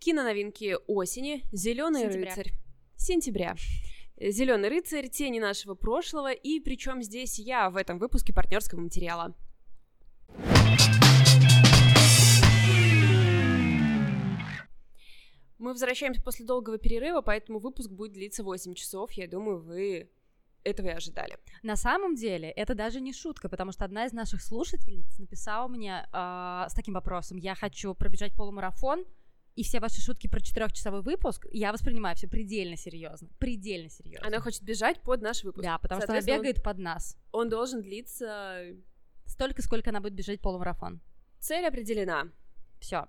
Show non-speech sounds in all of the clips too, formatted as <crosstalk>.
Киноновинки осени, Зеленый Сентября. рыцарь. Сентября. Зеленый рыцарь, тени нашего прошлого, и причем здесь я в этом выпуске партнерского материала. Мы возвращаемся после долгого перерыва, поэтому выпуск будет длиться 8 часов. Я думаю, вы этого и ожидали. На самом деле, это даже не шутка, потому что одна из наших слушательниц написала мне э, с таким вопросом: Я хочу пробежать полумарафон, и все ваши шутки про четырехчасовой выпуск я воспринимаю все предельно серьезно. Предельно серьезно. Она хочет бежать под наш выпуск. Да, потому что она бегает под нас. Он должен длиться... Столько, сколько она будет бежать полумарафон. Цель определена. Все.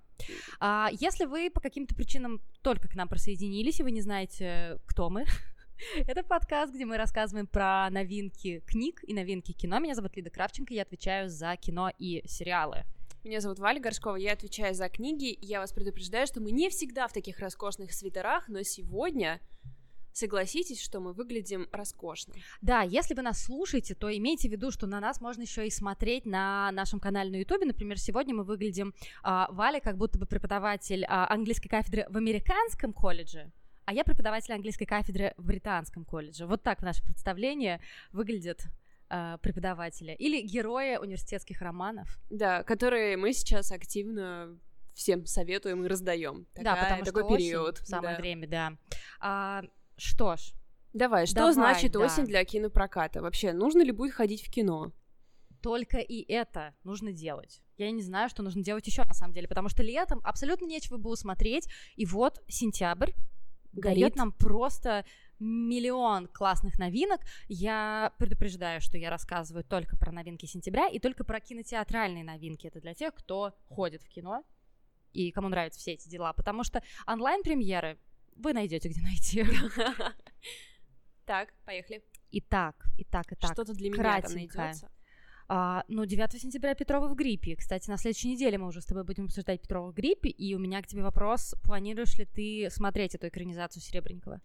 А, если вы по каким-то причинам только к нам присоединились, и вы не знаете, кто мы, <laughs> это подкаст, где мы рассказываем про новинки книг и новинки кино. Меня зовут Лида Кравченко, я отвечаю за кино и сериалы. Меня зовут Валя Горшкова, я отвечаю за книги. Я вас предупреждаю, что мы не всегда в таких роскошных свитерах, но сегодня согласитесь, что мы выглядим роскошно. Да, если вы нас слушаете, то имейте в виду, что на нас можно еще и смотреть на нашем канале на Ютубе. Например, сегодня мы выглядим а, Валя как будто бы преподаватель а, английской кафедры в американском колледже, а я преподаватель английской кафедры в британском колледже. Вот так в наше представление выглядят а, преподаватели или герои университетских романов. Да, которые мы сейчас активно всем советуем и раздаем. да, потому такой что осень, период. самое да. время, да. А, что ж, Давай, что Давай, значит да. осень для кинопроката? Вообще, нужно ли будет ходить в кино? только и это нужно делать. Я не знаю, что нужно делать еще на самом деле, потому что летом абсолютно нечего было смотреть, и вот сентябрь Горит. дает нам просто миллион классных новинок. Я предупреждаю, что я рассказываю только про новинки сентября и только про кинотеатральные новинки. Это для тех, кто ходит в кино и кому нравятся все эти дела, потому что онлайн-премьеры вы найдете где найти. <laughs> Так, поехали. Итак, итак, итак. Что-то для меня там найдется. А, ну, 9 сентября Петрова в гриппе. Кстати, на следующей неделе мы уже с тобой будем обсуждать Петрова в гриппе, и у меня к тебе вопрос, планируешь ли ты смотреть эту экранизацию Серебренникова?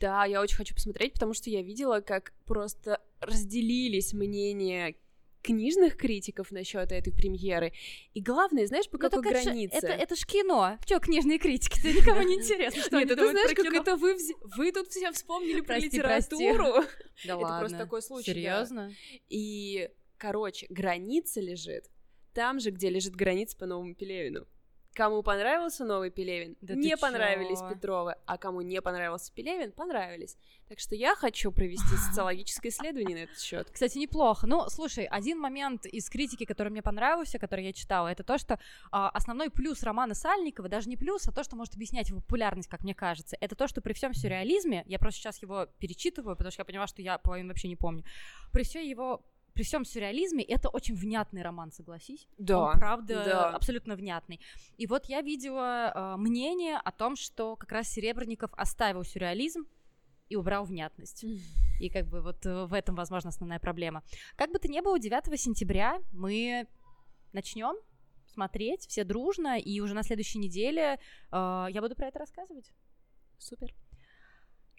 Да, я очень хочу посмотреть, потому что я видела, как просто разделились мнения книжных критиков насчет этой премьеры. И главное, знаешь, по Ну, какой это границе? Это, это ж кино. Чё, книжные критики? Это никому не интересно, что Нет, они думают знаешь, как кино. это вы, вз- вы тут все вспомнили про Прости, прости. литературу. Да это просто такой случай, да. Серьезно? И, короче, граница лежит там же, где лежит граница по новому Пелевину. Кому понравился новый Пелевин, Да не понравились чё? Петровы, а кому не понравился Пелевин, понравились. Так что я хочу провести <laughs> социологическое исследование на этот счет. Кстати, неплохо. Ну, слушай, один момент из критики, который мне понравился, который я читала, это то, что а, основной плюс романа Сальникова, даже не плюс, а то, что может объяснять его популярность, как мне кажется, это то, что при всем сюрреализме, я просто сейчас его перечитываю, потому что я поняла, что я половину вообще не помню, при всей его при всем сюрреализме это очень внятный роман, согласись. Да, Он, правда, да. абсолютно внятный. И вот я видела э, мнение о том, что как раз Серебренников оставил сюрреализм и убрал внятность. И как бы вот э, в этом, возможно, основная проблема. Как бы то ни было, 9 сентября мы начнем смотреть все дружно, и уже на следующей неделе э, я буду про это рассказывать. Супер.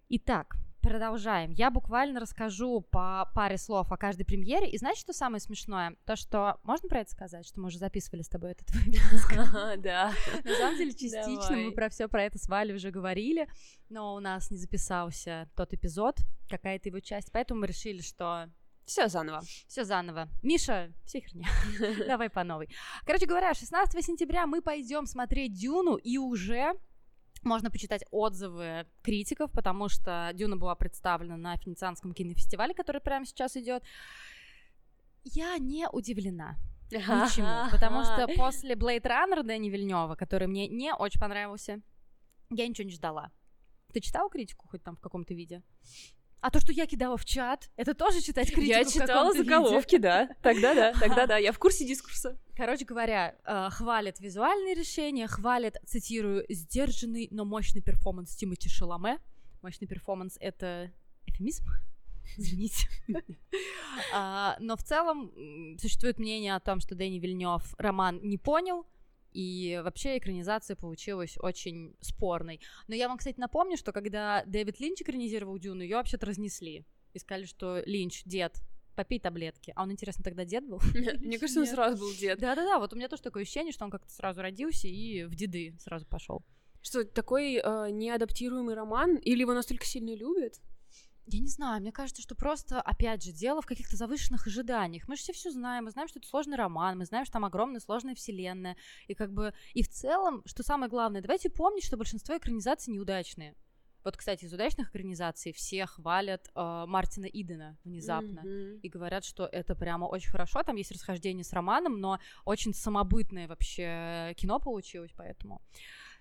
Итак, продолжаем. Я буквально расскажу по паре слов о каждой премьере. И знаете, что самое смешное? То, что... Можно про это сказать, что мы уже записывали с тобой этот выпуск? <laughs> Да. На самом деле, частично мы про все про это с Валей уже говорили, но у нас не записался тот эпизод, какая-то его часть, поэтому мы решили, что Все заново. все заново. Миша, все херня. <laughs> Давай по новой. Короче говоря, 16 сентября мы пойдем смотреть Дюну, и уже можно почитать отзывы критиков, потому что Дюна была представлена на Венецианском кинофестивале, который прямо сейчас идет. Я не удивлена. Ничему. Потому что <laughs> после Blade Runner Дэни Вильнева, который мне не очень понравился, я ничего не ждала. Ты читала критику хоть там в каком-то виде? А то, что я кидала в чат, это тоже читать критику Я читала каком-то виде? заголовки, да. Тогда да, <laughs> тогда да. Я в курсе дискурса. Короче говоря, э, хвалят визуальные решения, хвалят, цитирую, сдержанный, но мощный перформанс Тимати Шаломе. Мощный перформанс — это эфемизм? <laughs> Извините. <laughs> А, Но в целом существует мнение о том, что Дэнни Вильнев роман не понял, и вообще экранизация получилась очень спорной. Но я вам, кстати, напомню, что когда Дэвид Линч экранизировал Дюну, ее вообще-то разнесли. И сказали, что Линч, дед, попей таблетки. А он, интересно, тогда дед был? Мне кажется, он сразу был дед. Да-да-да, вот у меня тоже такое ощущение, что он как-то сразу родился и в деды сразу пошел. Что, такой э, неадаптируемый роман? Или его настолько сильно любят? Я не знаю, мне кажется, что просто, опять же, дело в каких-то завышенных ожиданиях. Мы же все все знаем, мы знаем, что это сложный роман, мы знаем, что там огромная сложная вселенная. И как бы, и в целом, что самое главное, давайте помнить, что большинство экранизаций неудачные. Вот, кстати, из удачных экранизаций все хвалят э, Мартина Идена внезапно Мгм. и говорят, что это прямо очень хорошо. Там есть расхождение с романом, но очень самобытное вообще кино получилось, поэтому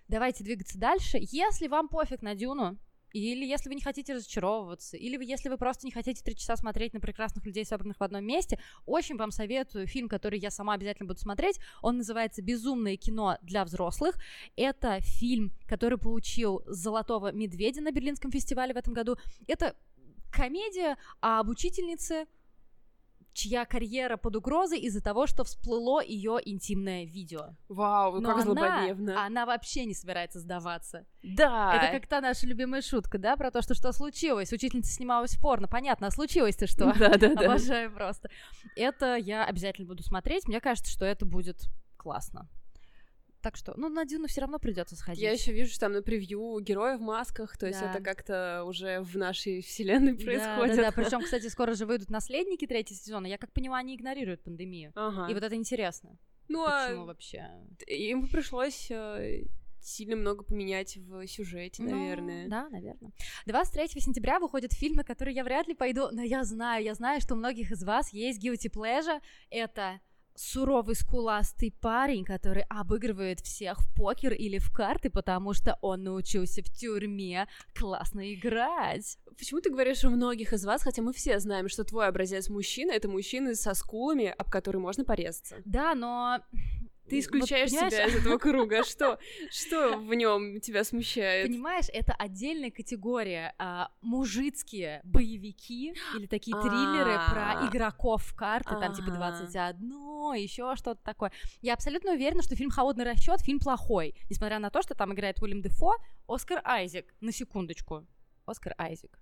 давайте двигаться дальше. Если вам пофиг на Дюну, или если вы не хотите разочаровываться, или если вы просто не хотите три часа смотреть на прекрасных людей, собранных в одном месте, очень вам советую фильм, который я сама обязательно буду смотреть. Он называется «Безумное кино для взрослых». Это фильм, который получил «Золотого медведя» на Берлинском фестивале в этом году. Это комедия об учительнице, чья карьера под угрозой из-за того, что всплыло ее интимное видео. Вау, Но как она, злободневно. она вообще не собирается сдаваться. Да. Это как та наша любимая шутка, да, про то, что что случилось. Учительница снималась в порно. Понятно, а случилось-то что? Да-да-да. Обожаю просто. Это я обязательно буду смотреть. Мне кажется, что это будет классно. Так что, ну, на Дюну все равно придется сходить. Я еще вижу, что там на превью герои в масках, то есть Да. это как-то уже в нашей вселенной Да, происходит. Да, да, <laughs> Причем, кстати, скоро же выйдут наследники третьего сезона. Я как понимаю, они игнорируют пандемию. Ага. И вот это интересно. ну, Почему а вообще? им пришлось э, сильно много поменять в сюжете, Ну, наверное. да, наверное. 23 сентября выходит фильм, на который я вряд ли пойду, но я знаю, я знаю, что у многих из вас есть guilty pleasure. Это суровый скуластый парень, который обыгрывает всех в покер или в карты, потому что он научился в тюрьме классно играть. Почему ты говоришь у многих из вас, хотя мы все знаем, что твой образец мужчины — это мужчины со скулами, об которые можно порезаться? Да, но... Ты вот исключаешь понимаешь, себя из этого круга. Что, что в нем тебя смущает? Понимаешь, это отдельная категория. а, мужицкие боевики или такие триллеры про А. игроков в карты, там типа Ага. 21, еще что-то такое. Я абсолютно уверена, что фильм «Холодный расчет» фильм плохой, несмотря на то, что там играет Уильям Дефо, Оскар Айзек, на секундочку. Оскар Айзек.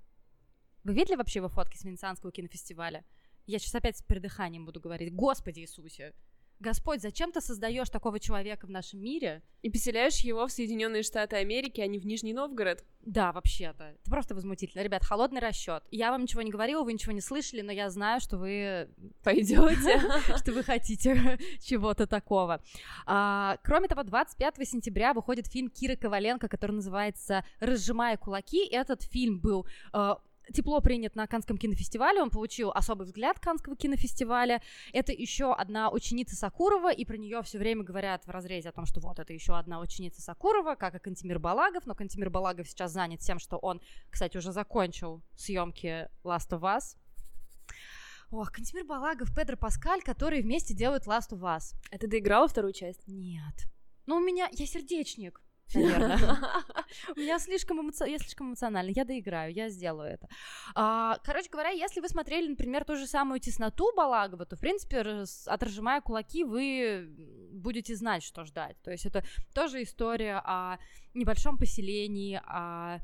Вы видели вообще его фотки с Венецианского кинофестиваля? Я сейчас опять с придыханием буду говорить. Господи Иисусе! Господь, зачем ты создаешь такого человека в нашем мире? И поселяешь его в Соединенные Штаты Америки, а не в Нижний Новгород. Да, вообще-то. Это просто возмутительно. Ребят, холодный расчет. Я вам ничего не говорила, вы ничего не слышали, но я знаю, что вы <laughs> Пойдете. <laughs> что вы хотите <laughs> чего-то такого. А, кроме того, 25 сентября выходит фильм Киры Коваленко, который называется «Разжимая кулаки». Этот фильм был э, тепло принят на Канском кинофестивале, он получил особый взгляд Канского кинофестиваля. Это еще одна ученица Сакурова, и про нее все время говорят в разрезе о том, что вот это еще одна ученица Сакурова, как и Кантимир Балагов, но Кантимир Балагов сейчас занят тем, что он, кстати, уже закончил съемки Last of Us. Ох, Кантимир Балагов, Педро Паскаль, которые вместе делают Last of Us. А ты доиграла вторую часть? Нет. Ну, у меня... Я сердечник, наверное. <laughs> У меня слишком эмо- я слишком эмоциональна. Я доиграю, я сделаю это. А, короче говоря, если вы смотрели, например, ту же самую тесноту Балагова, то, в принципе, отражимая кулаки, вы будете знать, что ждать. То есть это тоже история о небольшом поселении, о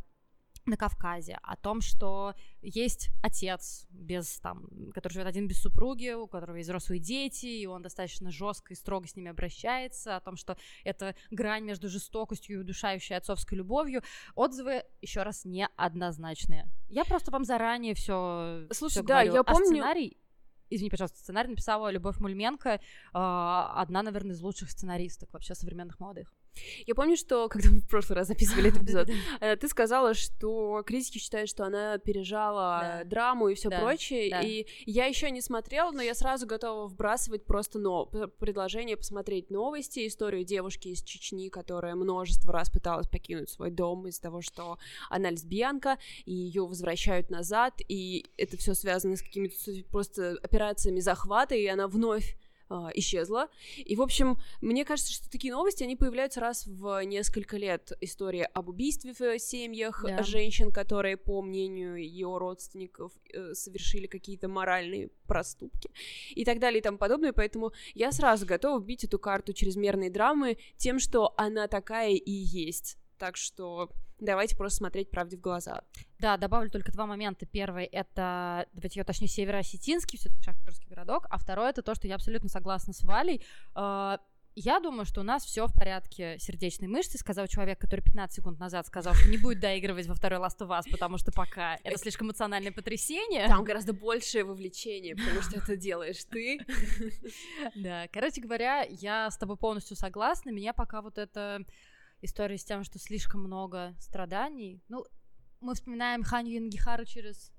на Кавказе, о том, что есть отец, без, там, который живет один без супруги, у которого есть взрослые дети, и он достаточно жестко и строго с ними обращается, о том, что это грань между жестокостью и удушающей отцовской любовью. Отзывы, еще раз, неоднозначные. Я просто вам заранее все Слушай, да, я а помню- сценарий, извини, пожалуйста, сценарий написала Любовь Мульменко, а, одна, наверное, из лучших сценаристок вообще современных молодых. Я помню, что <laughs> когда мы в прошлый раз записывали этот <laughs> эпизод, э, ты сказала, что критики считают, что она пережала Да. драму и все Да, прочее. да. И я еще не смотрела, но я сразу готова вбрасывать просто но предложение посмотреть новости, историю девушки из Чечни, которая множество раз пыталась покинуть свой дом из-за того, что она лесбиянка, и ее возвращают назад, и это все связано с какими-то просто операциями захвата, и она вновь исчезла. И, в общем, мне кажется, что такие новости, они появляются раз в несколько лет. История об убийстве в семьях Да. женщин, которые, по мнению ее родственников, э, совершили какие-то моральные проступки и так далее и тому подобное. Поэтому я сразу готова бить эту карту чрезмерной драмы тем, что она такая и есть. Так что давайте просто смотреть правде в глаза. Да, добавлю только два момента. Первый — это, давайте я уточню, североосетинский, все таки шахтерский городок, а второй — это то, что я абсолютно согласна с Валей. Э, я думаю, что у нас все в порядке сердечной мышцы, сказал человек, который 15 секунд назад сказал, что не будет доигрывать во второй Last of Us, потому что пока это слишком эмоциональное потрясение. Там гораздо большее вовлечение, потому что это делаешь ты. <laughs> Да, короче говоря, я с тобой полностью согласна. Меня пока вот эта история с тем, что слишком много страданий. Ну, мы вспоминаем Ханю Янгихару через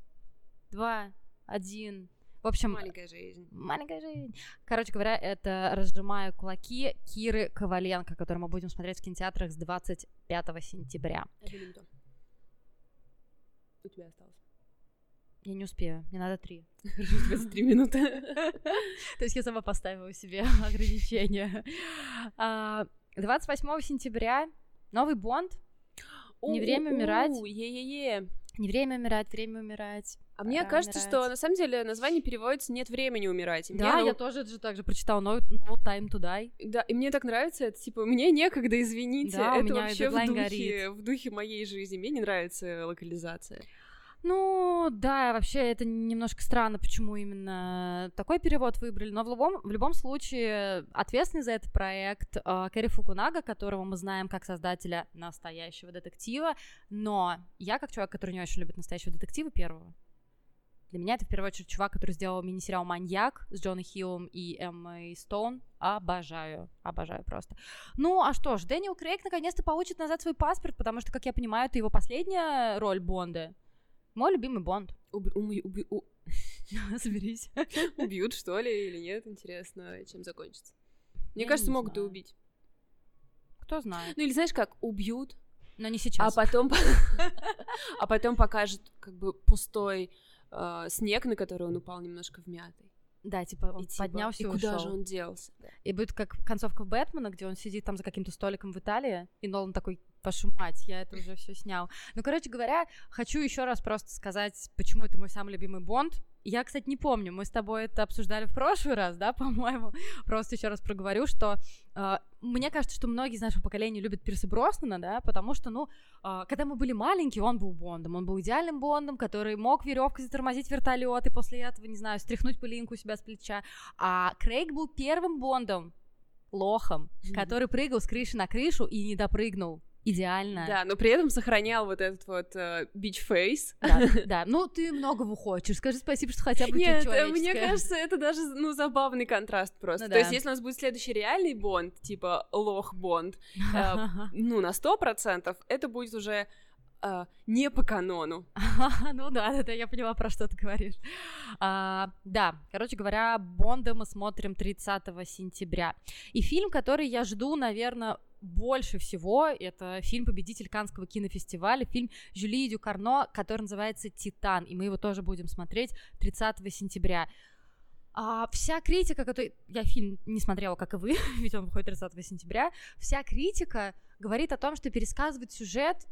два, один, в общем... Маленькая жизнь. Маленькая жизнь. Короче говоря, это «Разжимаю кулаки» Киры Коваленко, который мы будем смотреть в кинотеатрах с 25 сентября. У тебя осталось. Я не успею, мне надо три. 23 <laughs> минуты. То есть я сама поставила себе <laughs> ограничения. 28 а, сентября новый Бонд. Не время умирать. Е-е-е. Не время умирать, время умирать. А мне кажется, умирать. что на самом деле название переводится «нет времени умирать». И да, мне, я тоже же так же прочитала no, no time to die. Да, и мне так нравится это, типа, мне некогда, извините, да, это вообще в духе, в духе моей жизни. Мне не нравится локализация. Ну, да, вообще это немножко странно, почему именно такой перевод выбрали, но в любом, в любом случае ответственный за этот проект э, Кэрри Фукунага, которого мы знаем как создателя настоящего детектива, но я как человек, который не очень любит настоящего детектива первого, для меня это в первую очередь чувак, который сделал мини-сериал «Маньяк» с Джоной Хиллом и Эммой Стоун. Обожаю, обожаю просто. Ну, а что ж, Дэниел Крейг наконец-то получит назад свой паспорт, потому что, как я понимаю, это его последняя роль Бонда. Мой любимый Бонд. Уб... Уби... Уби... У... <laughs> Соберись. <laughs> Убьют, что ли, или нет? Интересно, чем закончится. Мне Я кажется, могут знаю. и убить. Кто знает. Ну или знаешь как, убьют. Но не сейчас. А потом, <laughs> а потом покажет как бы пустой э, снег, на который он упал немножко вмятый. Да, типа он и, типа, поднялся и, и куда ушел. же он делся? Да. И будет как концовка Бэтмена, где он сидит там за каким-то столиком в Италии, и Нолан такой, вашу мать, я это уже все снял. Ну, короче говоря, хочу еще раз просто сказать, почему это мой самый любимый Бонд. Я, кстати, не помню, мы с тобой это обсуждали в прошлый раз, да, <laughs> по-моему. Просто еще раз проговорю, что э, мне кажется, что многие из нашего поколения любят Пирса Броснана, да, потому что, ну, э, когда мы были маленькие, он был Бондом, он был идеальным Бондом, который мог веревкой затормозить вертолет и после этого, не знаю, стряхнуть пылинку у себя с плеча. А Крейг был первым Бондом, лохом, mm-hmm. который прыгал с крыши на крышу и не допрыгнул идеально. Да, но при этом сохранял вот этот вот бич-фейс. Uh, да, <laughs> да, ну ты многого хочешь, скажи спасибо, что хотя бы Нет, э, мне кажется, это даже, ну, забавный контраст просто. Ну, То да. есть, если у нас будет следующий реальный Бонд, типа лох-Бонд, э, <laughs> ну, на сто процентов, это будет уже Uh, не по канону. <laughs> ну да, да, я поняла, про что ты говоришь. Uh, да, короче говоря, Бонда мы смотрим 30 сентября. И фильм, который я жду, наверное, больше всего это фильм-победитель Канского кинофестиваля, фильм Жюли Дюкарно, который называется «Титан», и мы его тоже будем смотреть 30 сентября. А вся критика, которую... Я фильм не смотрела, как и вы, <laughs> ведь он выходит 30 сентября. Вся критика говорит о том, что пересказывать сюжет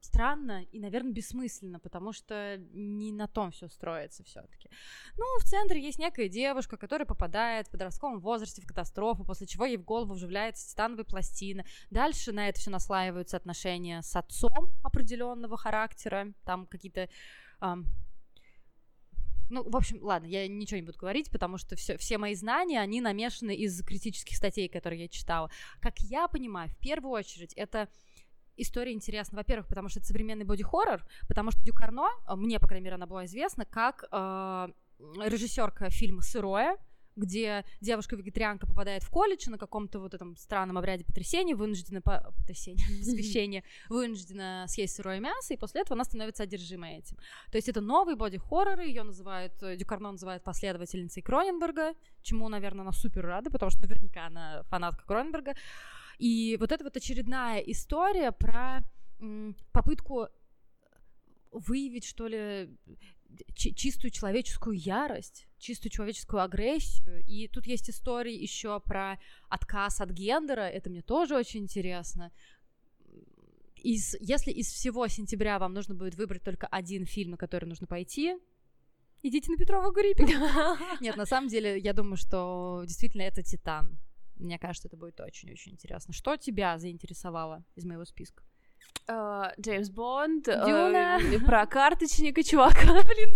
странно и, наверное, бессмысленно, потому что не на том все строится все-таки. Ну, в центре есть некая девушка, которая попадает в подростковом возрасте в катастрофу, после чего ей в голову вживляется титановая пластина. Дальше на это все наслаиваются отношения с отцом определенного характера, там какие-то эм, ну, в общем, ладно, я ничего не буду говорить, потому что все, все мои знания, они намешаны из критических статей, которые я читала. Как я понимаю, в первую очередь, это история интересна. Во-первых, потому что это современный боди-хоррор, потому что Дюкарно, э, мне, по крайней мере, она была известна, как э, режиссерка фильма «Сырое», где девушка-вегетарианка попадает в колледж на каком-то вот этом странном обряде потрясения, вынуждена по... потрясения, <laughs> посвящения, вынуждена съесть сырое мясо, и после этого она становится одержимой этим. То есть это новый боди-хоррор, ее называют, э, Дюкарно называет последовательницей Кроненберга, чему, наверное, она супер рада, потому что наверняка она фанатка Кроненберга. И вот это вот очередная история про попытку выявить, что ли, чистую человеческую ярость, чистую человеческую агрессию. И тут есть истории еще про отказ от гендера, это мне тоже очень интересно. Из, если из всего сентября вам нужно будет выбрать только один фильм, на который нужно пойти, идите на Петрова Гриппе. <laughs> Нет, на самом деле, я думаю, что действительно это «Титан». Мне кажется, это будет очень-очень интересно. Что тебя заинтересовало из моего списка? А, Джеймс Бонд, э, Дюна, про карточника чувака, <laughs> блин,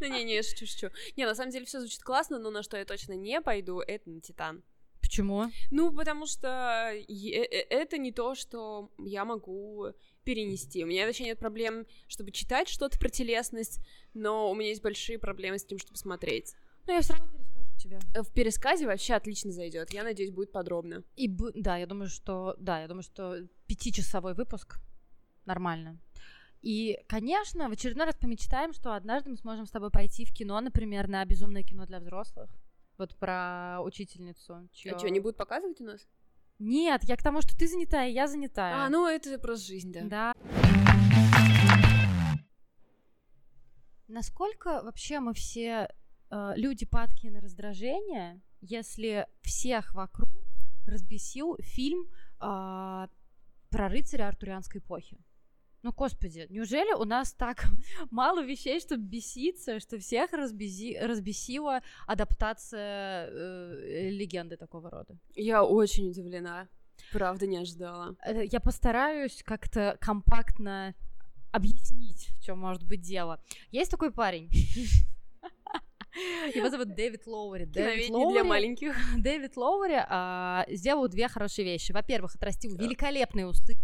ну не, не, шучу, шучу. Не, на самом деле все звучит классно, но на что я точно не пойду, это на Титан. Почему? Ну, потому что это не то, что я могу перенести. У меня вообще нет проблем, чтобы читать что-то про телесность, но у меня есть большие проблемы с тем, чтобы смотреть. Ну, я все равно тебе. Э, в пересказе вообще отлично зайдет. Я надеюсь, будет подробно. И б... да, я думаю, что да, я думаю, что пятичасовой выпуск нормально. И, конечно, в очередной раз помечтаем, что однажды мы сможем с тобой пойти в кино, например, на безумное кино для взрослых. Вот про учительницу. Чьё... А что, не будут показывать у нас? Нет, я к тому, что ты занятая, я занятая. А, ну это просто жизнь, да. Да. Насколько вообще мы все э, люди падкие на раздражение, если всех вокруг разбесил фильм э, про рыцаря артурианской эпохи? Ну, господи, неужели у нас так <laughs> мало вещей, чтобы беситься, что всех разбези... разбесила адаптация э, легенды такого рода? Я очень удивлена. Правда, не ожидала. Э, я постараюсь как-то компактно объяснить, в чем может быть дело. Есть такой парень. <laughs> <laughs> Его зовут Дэвид Лоури. <laughs> Дэвид Лоури для маленьких. <laughs> Дэвид Лоури а, сделал две хорошие вещи. Во-первых, отрастил великолепные усы.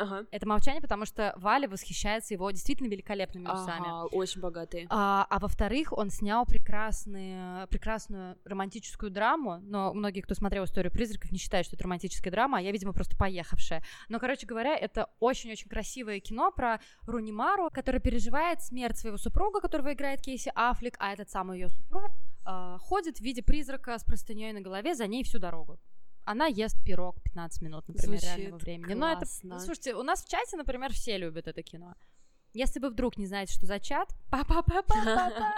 Ага. Это молчание, потому что Валя восхищается его действительно великолепными усами. Ага, очень богатые. А, а во-вторых, он снял прекрасные, прекрасную романтическую драму, но многие, кто смотрел «Историю призраков», не считают, что это романтическая драма, а я, видимо, просто поехавшая. Но, короче говоря, это очень-очень красивое кино про Рунимару, которая переживает смерть своего супруга, которого играет Кейси Аффлек, а этот самый ее супруг э, ходит в виде призрака с простыней на голове за ней всю дорогу она ест пирог 15 минут, например, Звучит реального времени. Классно. Но это, ну, слушайте, у нас в чате, например, все любят это кино. Если вы вдруг не знаете, что за чат, па па па па па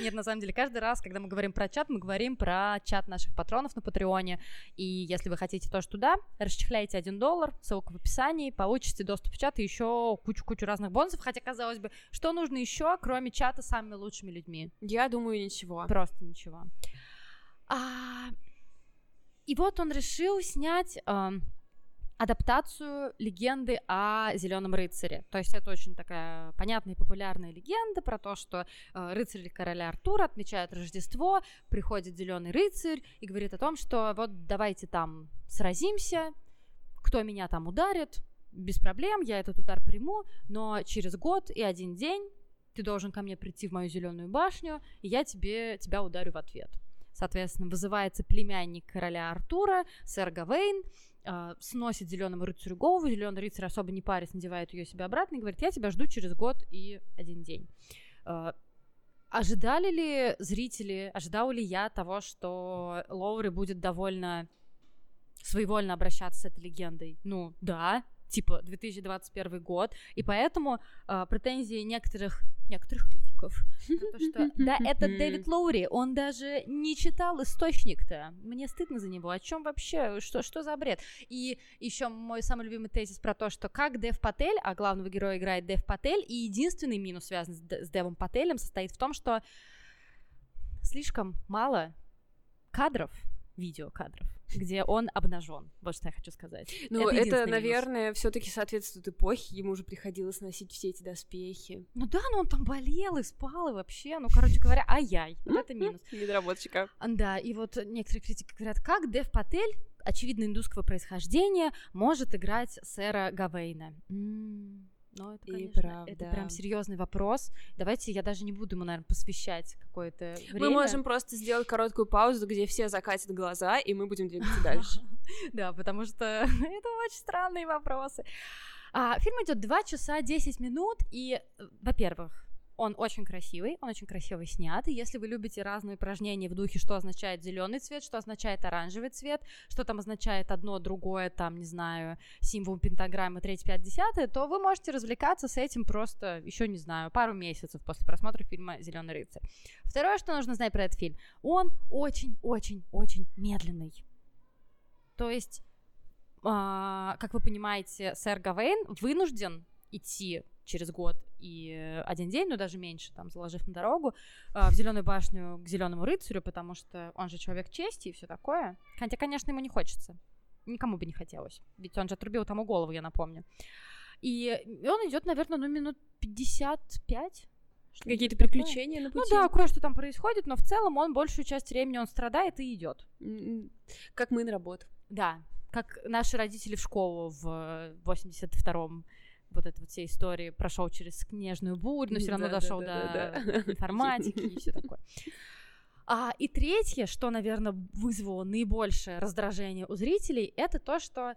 Нет, на самом деле, каждый раз, когда мы говорим про чат, мы говорим про чат наших патронов на Патреоне. И если вы хотите тоже туда, расчехляйте один доллар, ссылка в описании, получите доступ в чат и еще кучу-кучу разных бонусов. Хотя, казалось бы, что нужно еще, кроме чата с самыми лучшими людьми? Я думаю, ничего. Просто ничего. А, и вот он решил снять э, адаптацию легенды о Зеленом рыцаре. То есть это очень такая понятная и популярная легенда про то, что э, рыцарь короля Артура отмечает Рождество, приходит Зеленый рыцарь и говорит о том, что вот давайте там сразимся, кто меня там ударит, без проблем, я этот удар приму, но через год и один день ты должен ко мне прийти в мою зеленую башню, и я тебе, тебя ударю в ответ. Соответственно, вызывается племянник короля Артура, сэр Гавейн, э, сносит зеленому рыцарю голову, зеленый рыцарь особо не парясь, надевает ее себе обратно и говорит, я тебя жду через год и один день. Э, ожидали ли зрители, ожидал ли я того, что Лоури будет довольно своевольно обращаться с этой легендой? Ну, да, типа 2021 год, и поэтому э, претензии некоторых некоторых то, что <laughs> да, это Дэвид Лоури, он даже не читал источник-то. Мне стыдно за него. О чем вообще? Что, что за бред? И еще мой самый любимый тезис про то, что как Дэв Патель, а главного героя играет Дэв Патель, и единственный минус, связанный с, с Дэвом Пателем, состоит в том, что слишком мало кадров, видеокадров где он обнажен. Вот что я хочу сказать. Ну, это, это наверное, все-таки соответствует эпохе. Ему уже приходилось носить все эти доспехи. Ну да, но он там болел и спал и вообще. Ну, короче говоря, ай-яй. Вот это минус. Недоработчика. Да, и вот некоторые критики говорят, как Дев Патель, очевидно индусского происхождения, может играть сэра Гавейна. М-м. Но это, конечно, и правда. это прям серьезный вопрос. Давайте я даже не буду ему, наверное, посвящать какое-то время. Мы можем просто сделать короткую паузу, где все закатят глаза, и мы будем двигаться <laughs> дальше. Да, потому что <laughs> это очень странные вопросы. А, фильм идет 2 часа 10 минут, и, э, во-первых, он очень красивый, он очень красиво снят. И если вы любите разные упражнения в духе, что означает зеленый цвет, что означает оранжевый цвет, что там означает одно, другое, там, не знаю, символ пентаграммы 3, 5, 10, то вы можете развлекаться с этим просто, еще не знаю, пару месяцев после просмотра фильма Зеленый рыцарь. Второе, что нужно знать про этот фильм, он очень-очень-очень медленный. То есть, э, как вы понимаете, сэр Гавейн вынужден идти через год и один день, ну даже меньше, там, заложив на дорогу, э, в Зеленую башню к Зеленому рыцарю, потому что он же человек чести и все такое. Хотя, конечно, ему не хочется. Никому бы не хотелось. Ведь он же отрубил тому голову, я напомню. И он идет, наверное, ну, минут 55. Какие-то приключения на пути? Ну да, кое-что там происходит, но в целом он большую часть времени он страдает и идет. Как мы на работу. Да, как наши родители в школу в 82-м вот эта вот вся история прошел через снежную бурю, но все равно да, дошел да, да, до да. информатики и все такое. А, и третье, что, наверное, вызвало наибольшее раздражение у зрителей, это то, что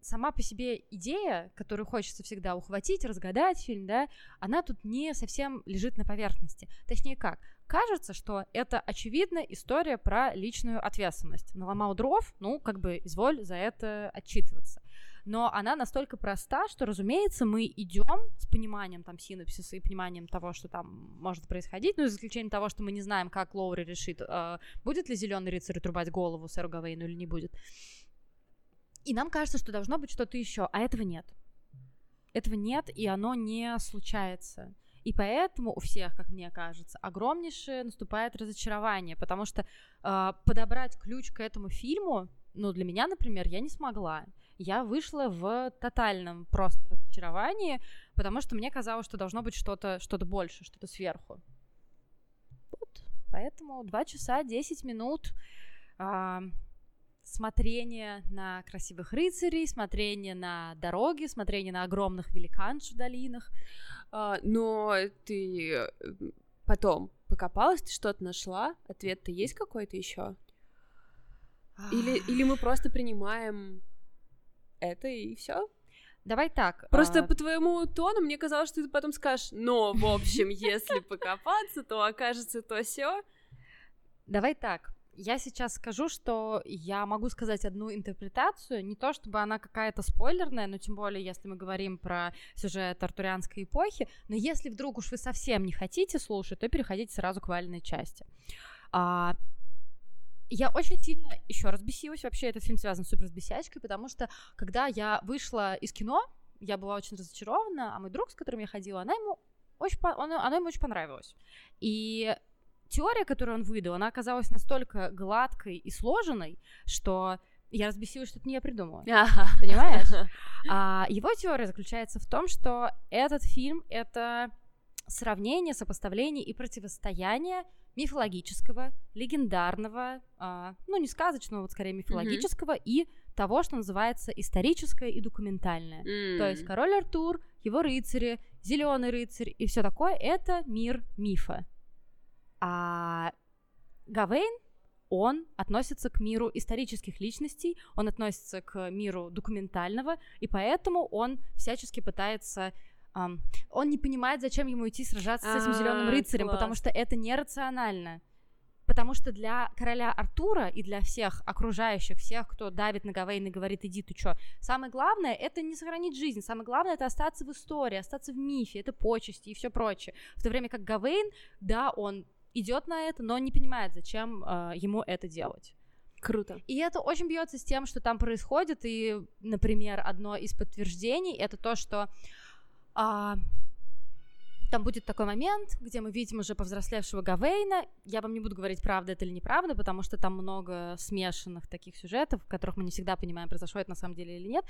сама по себе идея, которую хочется всегда ухватить, разгадать фильм, да, она тут не совсем лежит на поверхности. Точнее как, кажется, что это очевидная история про личную ответственность. Наломал дров, ну, как бы, изволь за это отчитываться. Но она настолько проста, что, разумеется, мы идем с пониманием там синапсиса и пониманием того, что там может происходить, ну, за исключением того, что мы не знаем, как Лоури решит, э, будет ли зеленый рыцарь отрубать голову сэру Гавейну или не будет. И нам кажется, что должно быть что-то еще, а этого нет. Этого нет, и оно не случается. И поэтому у всех, как мне кажется, огромнейшее наступает разочарование, потому что э, подобрать ключ к этому фильму, ну, для меня, например, я не смогла. Я вышла в тотальном просто разочаровании, потому что мне казалось, что должно быть что-то что больше, что-то сверху. Вот, поэтому 2 часа 10 минут э, смотрение на красивых рыцарей, смотрение на дороги, смотрение на огромных великанш в долинах. А, но ты э, потом покопалась, ты что-то нашла? Ответ-то есть какой-то еще? Или, или мы просто принимаем это и все? Давай так. Просто а... по твоему тону мне казалось, что ты потом скажешь, но, в общем, если покопаться, то окажется то все. Давай так. Я сейчас скажу, что я могу сказать одну интерпретацию, не то чтобы она какая-то спойлерная, но тем более, если мы говорим про сюжет артурианской эпохи, но если вдруг уж вы совсем не хотите слушать, то переходите сразу к вальной части. А, я очень сильно еще раз бесилась, вообще этот фильм связан с суперсбесячкой, потому что когда я вышла из кино, я была очень разочарована, а мой друг, с которым я ходила, она ему очень, он, она ему очень понравилась. И теория, которую он выдал, она оказалась настолько гладкой и сложенной, что я разбесилась, что это не я придумала. Понимаешь? <laughs> А его теория заключается в том, что этот фильм — это сравнение, сопоставление и противостояние мифологического, легендарного, а, ну, не сказочного, вот скорее мифологического, mm-hmm. и того, что называется историческое и документальное. Mm. То есть король Артур, его рыцари, зеленый рыцарь и все такое это мир мифа. А Гавейн, он относится к миру исторических личностей, он относится к миру документального, и поэтому он всячески пытается Um, он не понимает, зачем ему идти сражаться с этим зеленым рыцарем, класс. потому что это нерационально. Потому что для короля Артура и для всех окружающих, всех, кто давит на Гавейн и говорит, иди, ты чё, самое главное — это не сохранить жизнь, самое главное — это остаться в истории, остаться в мифе, это почести и все прочее. В то время как Гавейн, да, он идет на это, но не понимает, зачем э, ему это делать. Круто. И это очень бьется с тем, что там происходит. И, например, одно из подтверждений это то, что а, там будет такой момент, где мы видим уже повзрослевшего Гавейна. Я вам не буду говорить, правда это или неправда, потому что там много смешанных таких сюжетов, в которых мы не всегда понимаем, произошло это на самом деле или нет.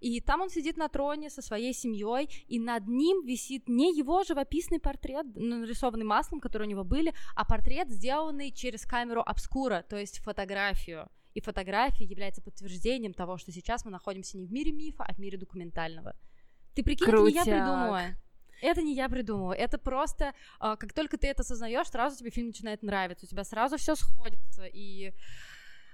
И там он сидит на троне со своей семьей, и над ним висит не его живописный портрет, нарисованный маслом, который у него были, а портрет, сделанный через камеру обскура, то есть фотографию. И фотография является подтверждением того, что сейчас мы находимся не в мире мифа, а в мире документального. Ты прикинь, Крутяк. это не я придумала. Это не я придумала. Это просто, а, как только ты это осознаешь, сразу тебе фильм начинает нравиться. У тебя сразу все сходится. И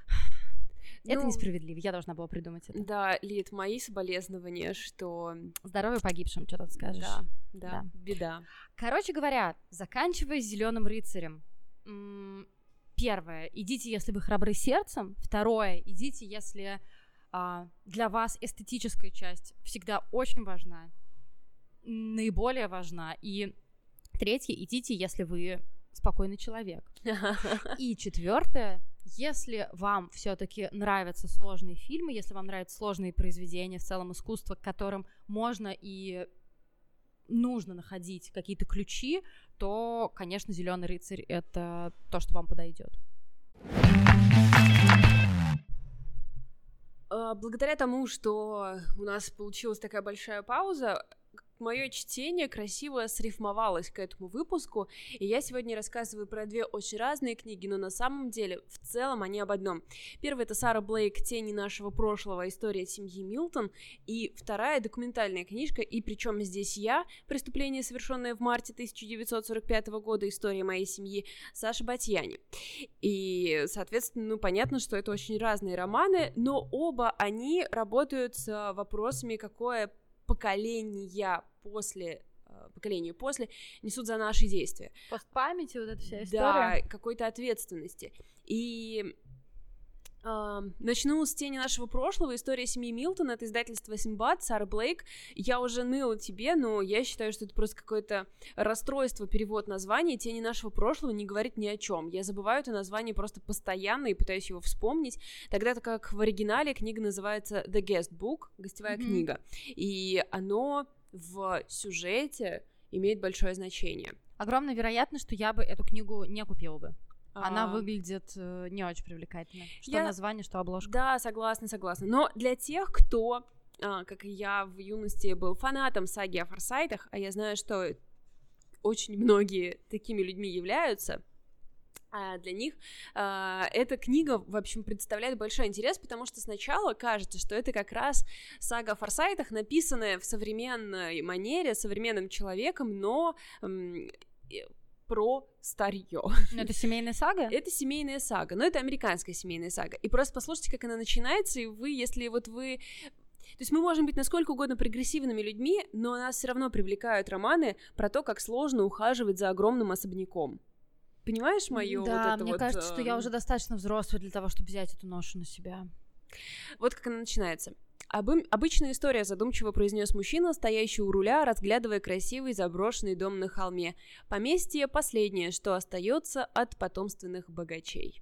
<sighs> это ну, несправедливо, я должна была придумать это. Да, Лид, мои соболезнования, что... Здоровье погибшим, что тут скажешь. Да, да, да, беда. Короче говоря, заканчивая зеленым рыцарем. Первое, идите, если вы храбры сердцем. Второе, идите, если для вас эстетическая часть всегда очень важна наиболее важна. И третье, идите, если вы спокойный человек. <laughs> И четвертое, если вам все-таки нравятся сложные фильмы, если вам нравятся сложные произведения, в целом искусство, к которым можно и нужно находить какие-то ключи, то, конечно, Зеленый рыцарь это то, что вам подойдет. А, благодаря тому, что у нас получилась такая большая пауза, мое чтение красиво срифмовалось к этому выпуску, и я сегодня рассказываю про две очень разные книги, но на самом деле в целом они об одном. Первая это Сара Блейк «Тени нашего прошлого. История семьи Милтон», и вторая документальная книжка, и причем здесь я, преступление, совершенное в марте 1945 года, история моей семьи, Саша Батьяни. И, соответственно, ну, понятно, что это очень разные романы, но оба они работают с вопросами, какое поколения после э, поколению после несут за наши действия. Постпамяти, вот эта вся история. Да, какой-то ответственности. И начну с тени нашего прошлого. История семьи Милтон. Это издательство Симбад, Сара Блейк. Я уже ныла тебе, но я считаю, что это просто какое-то расстройство, перевод названия. Тени нашего прошлого не говорит ни о чем. Я забываю это название просто постоянно и пытаюсь его вспомнить. Тогда-то как в оригинале книга называется The Guest Book, гостевая mm-hmm. книга. И оно в сюжете имеет большое значение. Огромная вероятность, что я бы эту книгу не купила бы. Она а... выглядит э, не очень привлекательно. Что я... название, что обложка. Да, согласна, согласна. Но для тех, кто, а, как и я в юности, был фанатом саги о форсайтах, а я знаю, что очень многие такими людьми являются, а для них а, эта книга, в общем, представляет большой интерес, потому что сначала кажется, что это как раз сага о форсайтах, написанная в современной манере, современным человеком, но про старье. Но это семейная сага? <laughs> Это семейная сага, но это американская семейная сага. И просто послушайте, как она начинается, и вы, если вот вы то есть мы можем быть насколько угодно прогрессивными людьми, но нас все равно привлекают романы про то, как сложно ухаживать за огромным особняком. Понимаешь мою да, вот это мне вот... кажется, что я уже достаточно взрослая для того, чтобы взять эту ношу на себя. Вот как она начинается. Обы... Обычная история, задумчиво произнес мужчина, стоящий у руля, разглядывая красивый заброшенный дом на холме. Поместье последнее, что остается от потомственных богачей.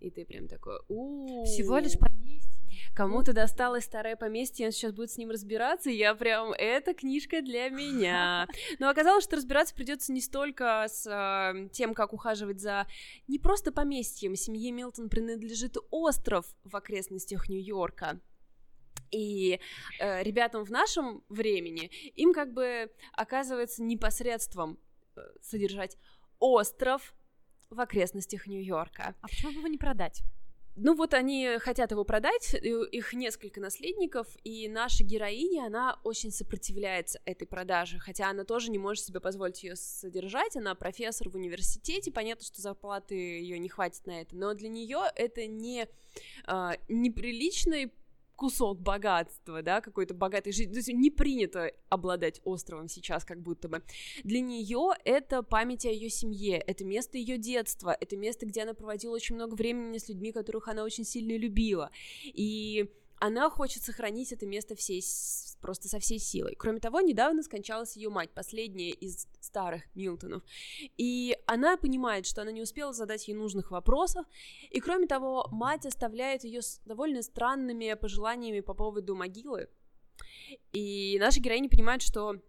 И ты прям такой, у Всего лишь поместье. Кому-то досталось старое поместье, он сейчас будет с ним разбираться, и я прям, это книжка для меня. <laughs> Но оказалось, что разбираться придется не столько с э, тем, как ухаживать за не просто поместьем. Семье Милтон принадлежит остров в окрестностях Нью-Йорка. И э, ребятам в нашем времени им как бы оказывается непосредством э, содержать остров в окрестностях Нью-Йорка. А почему бы его не продать? Ну вот они хотят его продать, их несколько наследников, и наша героиня, она очень сопротивляется этой продаже, хотя она тоже не может себе позволить ее содержать, она профессор в университете, понятно, что зарплаты ее не хватит на это, но для нее это не э, неприличный кусок богатства, да, какой-то богатой жизни. То есть не принято обладать островом сейчас, как будто бы. Для нее это память о ее семье, это место ее детства, это место, где она проводила очень много времени с людьми, которых она очень сильно любила. И она хочет сохранить это место всей, просто со всей силой. Кроме того, недавно скончалась ее мать, последняя из старых Милтонов. И она понимает, что она не успела задать ей нужных вопросов. И кроме того, мать оставляет ее с довольно странными пожеланиями по поводу могилы. И наша героиня понимает, что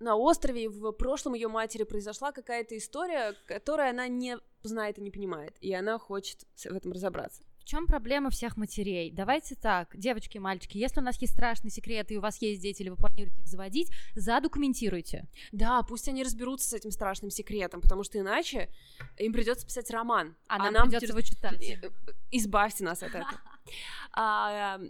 на острове в прошлом ее матери произошла какая-то история, которую она не знает и не понимает, и она хочет в этом разобраться. В чем проблема всех матерей? Давайте так, девочки и мальчики, если у нас есть страшные секреты, и у вас есть дети, или вы планируете их заводить, задокументируйте. Да, пусть они разберутся с этим страшным секретом, потому что иначе им придется писать роман. А, а нам, нам придется его читать. Э, избавьте нас от этого. <laughs> А,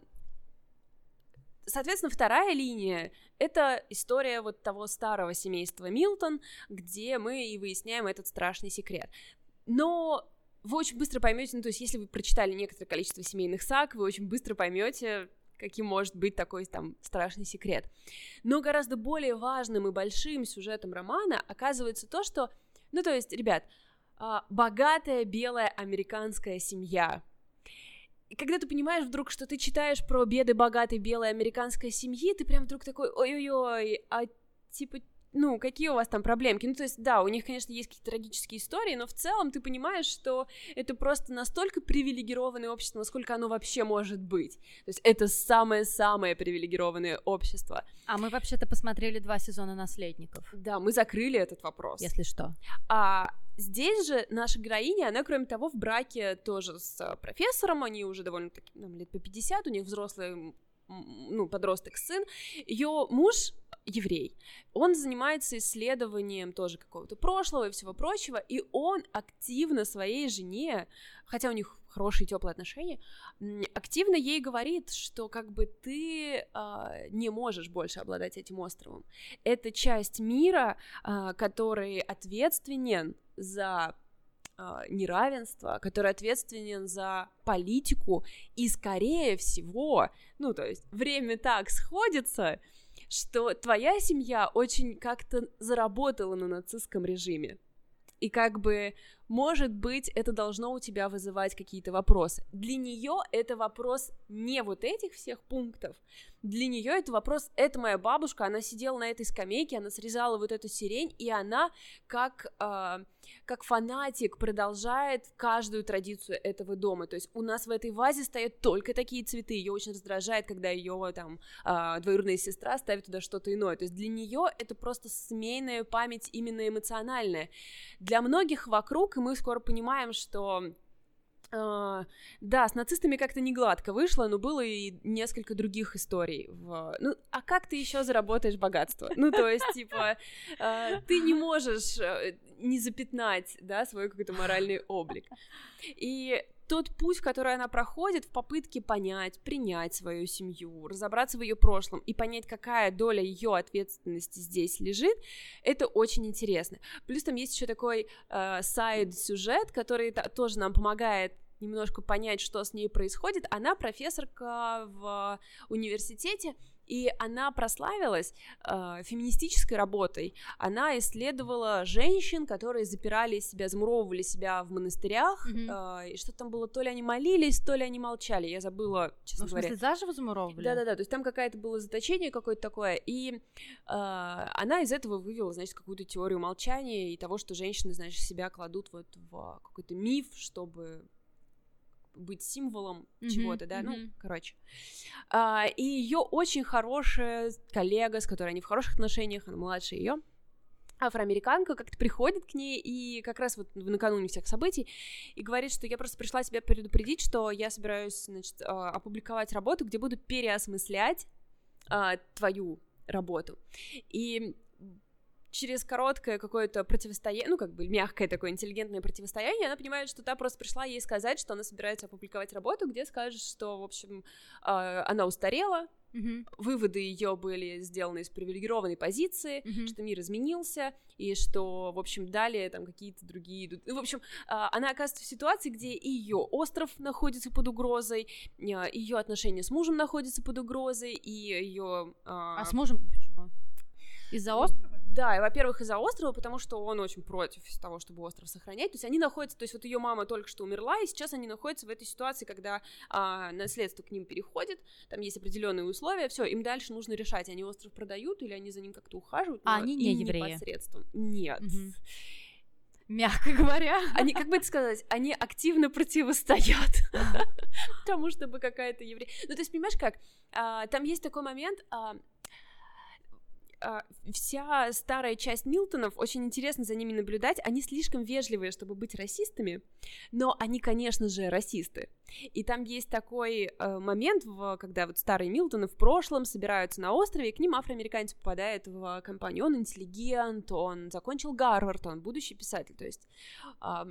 соответственно, вторая линия — это история вот того старого семейства Милтон, где мы и выясняем этот страшный секрет. Но вы очень быстро поймете, ну, то есть, если вы прочитали некоторое количество семейных саг, вы очень быстро поймете, каким может быть такой там страшный секрет. Но гораздо более важным и большим сюжетом романа оказывается то, что, ну, то есть, ребят, а, богатая белая американская семья. И когда ты понимаешь вдруг, что ты читаешь про беды богатой белой американской семьи, ты прям вдруг такой, ой-ой-ой, а типа, ну, какие у вас там проблемки. Ну, то есть, да, у них, конечно, есть какие-то трагические истории, но в целом ты понимаешь, что это просто настолько привилегированное общество, насколько оно вообще может быть. То есть это самое-самое привилегированное общество. А мы вообще-то посмотрели два сезона «Наследников». Да, мы закрыли этот вопрос. Если что. А здесь же наша героиня, она, кроме того, в браке тоже с профессором, они уже довольно-таки, нам лет по 50, у них взрослый ну, подросток сын, ее муж еврей. Он занимается исследованием тоже какого-то прошлого и всего прочего, и он активно своей жене, хотя у них хорошие теплые отношения, активно ей говорит, что как бы ты э, не можешь больше обладать этим островом. Это часть мира, э, который ответственен за неравенство, который ответственен за политику, и скорее всего, ну то есть время так сходится, что твоя семья очень как-то заработала на нацистском режиме. И как бы может быть, это должно у тебя вызывать какие-то вопросы. Для нее это вопрос не вот этих всех пунктов. Для нее это вопрос, это моя бабушка, она сидела на этой скамейке, она срезала вот эту сирень, и она как, э, как фанатик продолжает каждую традицию этого дома. То есть у нас в этой вазе стоят только такие цветы. Ее очень раздражает, когда ее там э, двоюродная сестра ставит туда что-то иное. То есть для нее это просто семейная память именно эмоциональная. Для многих вокруг мы скоро понимаем, что Uh, да, с нацистами как-то не гладко вышло, но было и несколько других историй. В... Ну, а как ты еще заработаешь богатство? Ну, то есть, типа, uh, ты не можешь uh, не запятнать, да, свой какой-то моральный облик. И тот путь, который она проходит в попытке понять, принять свою семью, разобраться в ее прошлом и понять, какая доля ее ответственности здесь лежит, это очень интересно. Плюс там есть еще такой э, сайд-сюжет, который тоже нам помогает немножко понять, что с ней происходит. Она профессорка в университете, и она прославилась э, феминистической работой. Она исследовала женщин, которые запирали себя, замуровывали себя в монастырях, mm-hmm. э, и что там было, то ли они молились, то ли они молчали, я забыла, честно ну, говоря. В смысле, заживо замуровывали? Да-да-да, то есть там какое-то было заточение какое-то такое, и э, она из этого вывела, значит, какую-то теорию молчания и того, что женщины, значит, себя кладут вот в какой-то миф, чтобы быть символом mm-hmm, чего-то, да, mm-hmm. ну, короче. А, и ее очень хорошая коллега, с которой они в хороших отношениях, она младше ее, афроамериканка как-то приходит к ней и как раз вот накануне всех событий и говорит, что я просто пришла тебя предупредить, что я собираюсь, значит, а, опубликовать работу, где буду переосмыслять а, твою работу. И через короткое какое-то противостояние, ну, как бы мягкое такое интеллигентное противостояние, она понимает, что та просто пришла ей сказать, что она собирается опубликовать работу, где скажет, что, в общем, э, она устарела, Mm-hmm. Выводы ее были сделаны из привилегированной позиции, mm-hmm. что мир изменился, и что, в общем, далее там какие-то другие идут. Ну, в общем, она оказывается в ситуации, где и ее остров находится под угрозой, ее отношения с мужем находятся под угрозой, и ее. А с мужем почему? Из-за острова? Да, и, во-первых, из-за острова, потому что он очень против того, чтобы остров сохранять. То есть они находятся, то есть вот ее мама только что умерла, и сейчас они находятся в этой ситуации, когда а, наследство к ним переходит, там есть определенные условия, все, им дальше нужно решать, они остров продают или они за ним как-то ухаживают. А они не евреи? Непосредством. Нет. Угу. Мягко говоря. Они, как бы это сказать, они активно противостоят <laughs> тому, чтобы какая-то еврея... Ну, то есть, понимаешь, как? А, там есть такой момент, а, вся старая часть Милтонов, очень интересно за ними наблюдать, они слишком вежливые, чтобы быть расистами, но они, конечно же, расисты. И там есть такой э, момент, в, когда вот старые Милтоны в прошлом собираются на острове, и к ним афроамериканец попадает в компанию. Он интеллигент, он закончил Гарвард, он будущий писатель, то есть, э,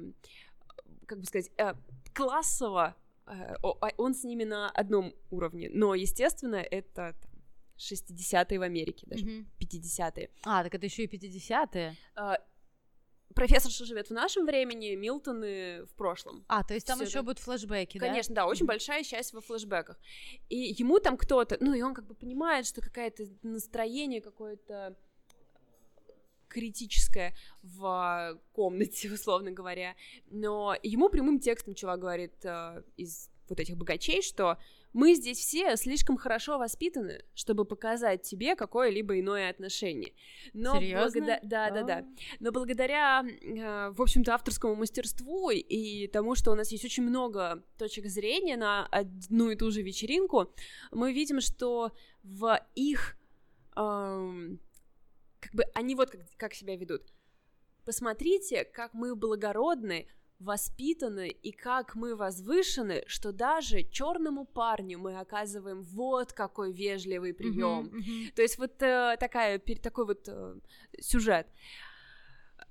как бы сказать, э, классово э, он с ними на одном уровне, но, естественно, это 60-е в Америке, даже mm-hmm. 50-е. А, так это еще и 50-е. А, профессорша живет в нашем времени, Милтоны в прошлом. А, то есть там еще это... будут флешбеки, да? Конечно, да, очень большая часть во флешбеках. И ему там кто-то, ну и он как бы понимает, что какое-то настроение какое-то критическое в комнате, <laughs> условно говоря. Но ему прямым текстом чувак говорит э, из вот этих богачей, что мы здесь все слишком хорошо воспитаны, чтобы показать тебе какое-либо иное отношение. Но Серьезно? Благода... Да, да, да. Но благодаря, э, в общем-то, авторскому мастерству и тому, что у нас есть очень много точек зрения на одну и ту же вечеринку, мы видим, что в их эм, как бы они вот как, как себя ведут. Посмотрите, как мы благородны воспитаны и как мы возвышены, что даже черному парню мы оказываем вот какой вежливый прием. Mm-hmm, mm-hmm. То есть вот э, такая, такой вот э, сюжет.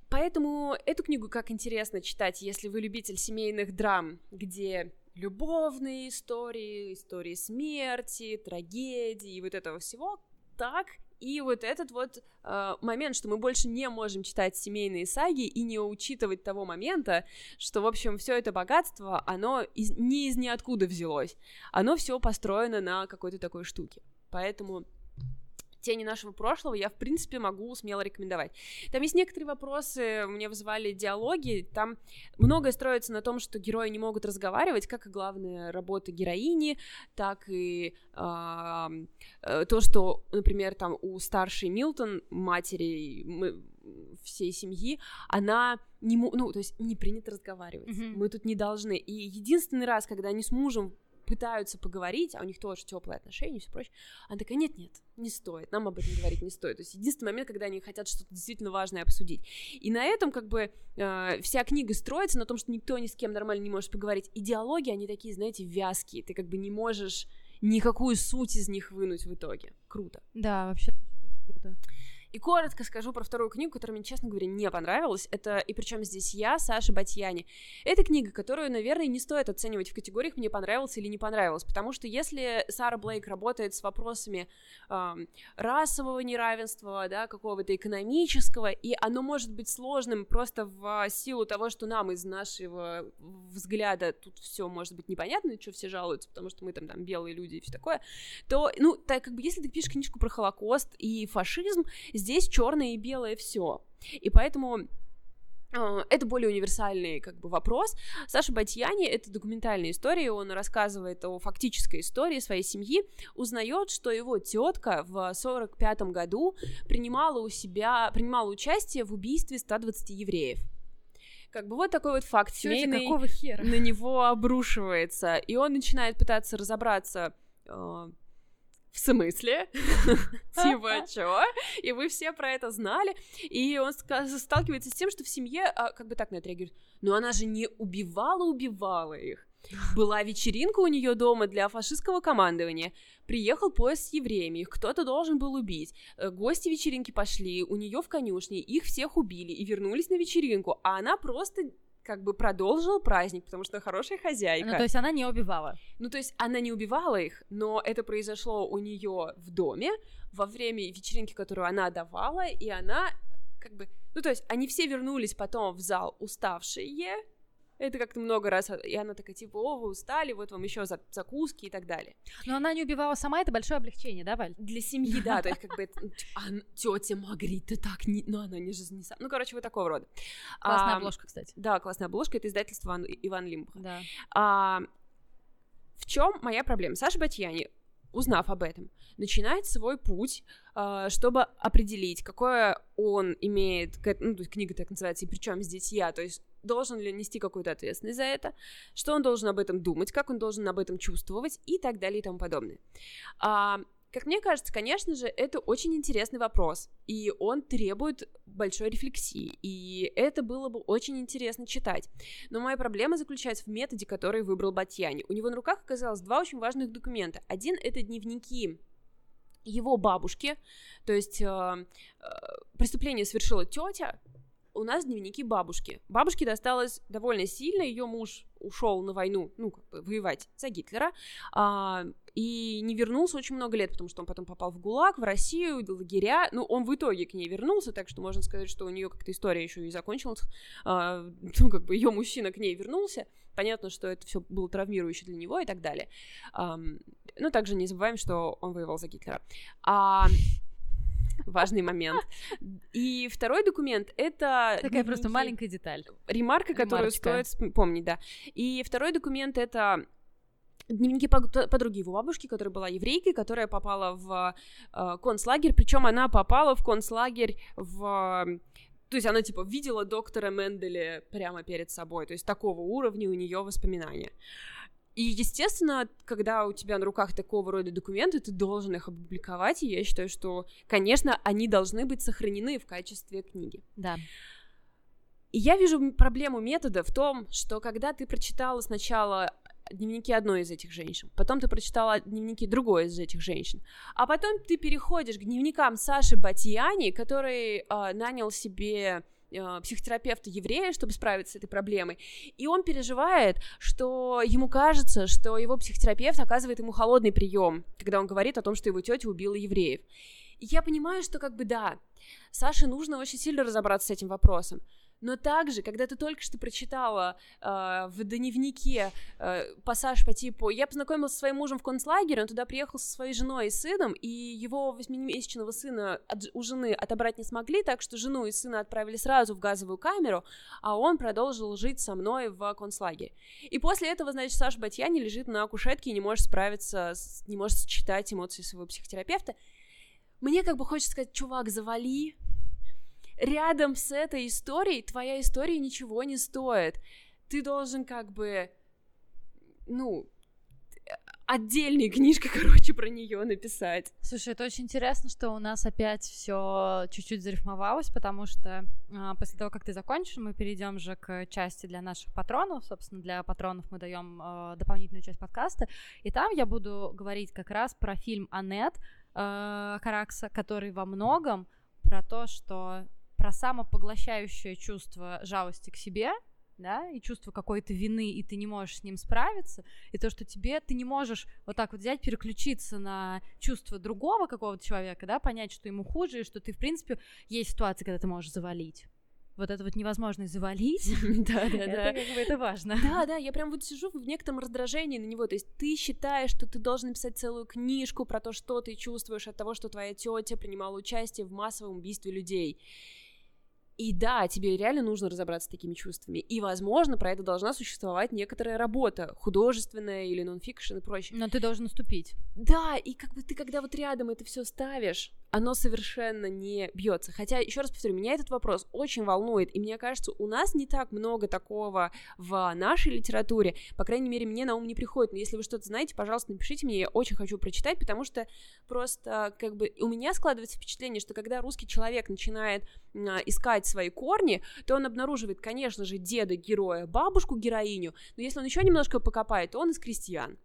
Поэтому эту книгу как интересно читать, если вы любитель семейных драм, где любовные истории, истории смерти, трагедии и вот этого всего, так и вот этот вот э, момент, что мы больше не можем читать семейные саги и не учитывать того момента, что, в общем, все это богатство, оно из, не из ниоткуда взялось. Оно все построено на какой-то такой штуке. Поэтому тени нашего прошлого я, в принципе, могу смело рекомендовать. Там есть некоторые вопросы, мне вызывали диалоги, там многое строится на том, что герои не могут разговаривать, как и главная работа героини, так и э, то, что, например, там у старшей Милтон, матери мы, всей семьи, она не, ну, то есть не принято разговаривать. Mm-hmm. Мы тут не должны. И единственный раз, когда они с мужем пытаются поговорить, а у них тоже теплые отношения и все прочее. Она такая, нет-нет, не стоит, нам об этом говорить не стоит. То есть единственный момент, когда они хотят что-то действительно важное обсудить. И на этом как бы э, вся книга строится на том, что никто ни с кем нормально не может поговорить. И они такие, знаете, вязкие, ты как бы не можешь никакую суть из них вынуть в итоге. Круто. Да, вообще круто. И коротко скажу про вторую книгу, которая мне, честно говоря, не понравилась. Это «И причем здесь я», Саша Батьяни. Это книга, которую, наверное, не стоит оценивать в категориях «мне понравилось» или «не понравилось», потому что если Сара Блейк работает с вопросами э, расового неравенства, да, какого-то экономического, и оно может быть сложным просто в силу того, что нам из нашего взгляда тут все может быть непонятно, что все жалуются, потому что мы там, там белые люди и все такое, то, ну, так как бы если ты пишешь книжку про Холокост и фашизм, Здесь черное и белое все. И поэтому а, это более универсальный как бы вопрос. Саша Батьяни — это документальная история, он рассказывает о фактической истории своей семьи, узнает, что его тетка в 45 году принимала у себя, принимала участие в убийстве 120 евреев. Как бы вот такой вот факт семейный какого хера? на него обрушивается, и он начинает пытаться разобраться, а, в смысле? <laughs> Типа, чё? И вы все про это знали. И он сталкивается с тем, что в семье а, как бы так на это реагирует. Но она же не убивала-убивала их. Была вечеринка у нее дома для фашистского командования. Приехал поезд с евреями, их кто-то должен был убить. Э, гости вечеринки пошли, у нее в конюшне, их всех убили и вернулись на вечеринку. А она просто как бы продолжила праздник, потому что хорошая хозяйка. Ну, то есть она не убивала. Ну, то есть она не убивала их, но это произошло у нее в доме во время вечеринки, которую она давала, и она как бы... Ну, то есть они все вернулись потом в зал уставшие, это как-то много раз, и она такая, типа, о, вы устали, вот вам еще закуски и так далее. Но она не убивала сама, это большое облегчение, да, Валь? Для семьи, да, то есть как бы <laughs> ну, а, тетя Магрита так не, ну она не же не сам, ну короче вот такого рода. Классная а, обложка, кстати. Да, классная обложка, это издательство Иван Лимбах. Да. А, в чем моя проблема? Саша Батьяни узнав об этом, начинает свой путь, а, чтобы определить, какое он имеет, ну, то есть книга так называется, и причем здесь я, то есть должен ли нести какую-то ответственность за это, что он должен об этом думать, как он должен об этом чувствовать и так далее и тому подобное. А, как мне кажется, конечно же, это очень интересный вопрос, и он требует большой рефлексии, и это было бы очень интересно читать. Но моя проблема заключается в методе, который выбрал Батьяни. У него на руках оказалось два очень важных документа. Один — это дневники его бабушки, то есть э, э, преступление совершила тетя, у нас дневники бабушки. Бабушке досталось довольно сильно, ее муж ушел на войну, ну, как бы воевать за Гитлера, а, и не вернулся очень много лет, потому что он потом попал в ГУЛАГ, в Россию, в лагеря, ну, он в итоге к ней вернулся, так что можно сказать, что у нее как-то история еще и закончилась, а, <laughs> ну, как бы ее мужчина к ней вернулся, понятно, что это все было травмирующе для него и так далее. А, ну, также не забываем, что он воевал за Гитлера. А, важный момент. И второй документ — это... Такая просто маленькая деталь. Ремарка, которую стоит помнить, да. И второй документ — это дневники подруги его бабушки, которая была еврейкой, которая попала в э, концлагерь, причем она попала в концлагерь в то есть она, типа, видела доктора Менделя прямо перед собой, то есть такого уровня у нее воспоминания. И, естественно, когда у тебя на руках такого рода документы, ты должен их опубликовать, и я считаю, что, конечно, они должны быть сохранены в качестве книги. Да. И я вижу проблему метода в том, что когда ты прочитала сначала дневники одной из этих женщин, потом ты прочитала дневники другой из этих женщин, а потом ты переходишь к дневникам Саши Батьяни, который э, нанял себе э, психотерапевта еврея, чтобы справиться с этой проблемой. И он переживает, что ему кажется, что его психотерапевт оказывает ему холодный прием, когда он говорит о том, что его тетя убила евреев. И я понимаю, что как бы да, Саше нужно очень сильно разобраться с этим вопросом. Но также, когда ты только что прочитала э, в дневнике э, пассаж по типу «Я познакомился со своим мужем в концлагере, он туда приехал со своей женой и сыном, и его восьмимесячного сына от, у жены отобрать не смогли, так что жену и сына отправили сразу в газовую камеру, а он продолжил жить со мной в концлагере». И после этого, значит, Саша Батьяни лежит на кушетке и не может справиться, с, не может сочетать эмоции своего психотерапевта. Мне как бы хочется сказать, чувак, завали, рядом с этой историей твоя история ничего не стоит. Ты должен как бы, ну, отдельной книжкой, <laughs> короче, про нее написать. Слушай, это очень интересно, что у нас опять все чуть-чуть зарифмовалось, потому что э, после того, как ты закончишь, мы перейдем же к части для наших патронов. Собственно, для патронов мы даем э, дополнительную часть подкаста. И там я буду говорить как раз про фильм Аннет э, Каракса, который во многом про то, что про самопоглощающее чувство жалости к себе, да, и чувство какой-то вины, и ты не можешь с ним справиться, и то, что тебе, ты не можешь вот так вот взять, переключиться на чувство другого какого-то человека, да, понять, что ему хуже, и что ты, в принципе, есть ситуации, когда ты можешь завалить. Вот это вот невозможность завалить, <laughs> да, да, да, это важно. Да, да, я прям вот сижу в некотором раздражении на него, то есть ты считаешь, что ты должен написать целую книжку про то, что ты чувствуешь от того, что твоя тетя принимала участие в массовом убийстве людей, и да, тебе реально нужно разобраться с такими чувствами. И, возможно, про это должна существовать некоторая работа, художественная или нонфикшн и прочее. Но ты должен наступить. Да, и как бы ты, когда вот рядом это все ставишь, оно совершенно не бьется. Хотя, еще раз повторю, меня этот вопрос очень волнует, и мне кажется, у нас не так много такого в нашей литературе, по крайней мере, мне на ум не приходит, но если вы что-то знаете, пожалуйста, напишите мне, я очень хочу прочитать, потому что просто, как бы, у меня складывается впечатление, что когда русский человек начинает а, искать свои корни, то он обнаруживает, конечно же, деда героя, бабушку героиню, но если он еще немножко покопает, то он из крестьян.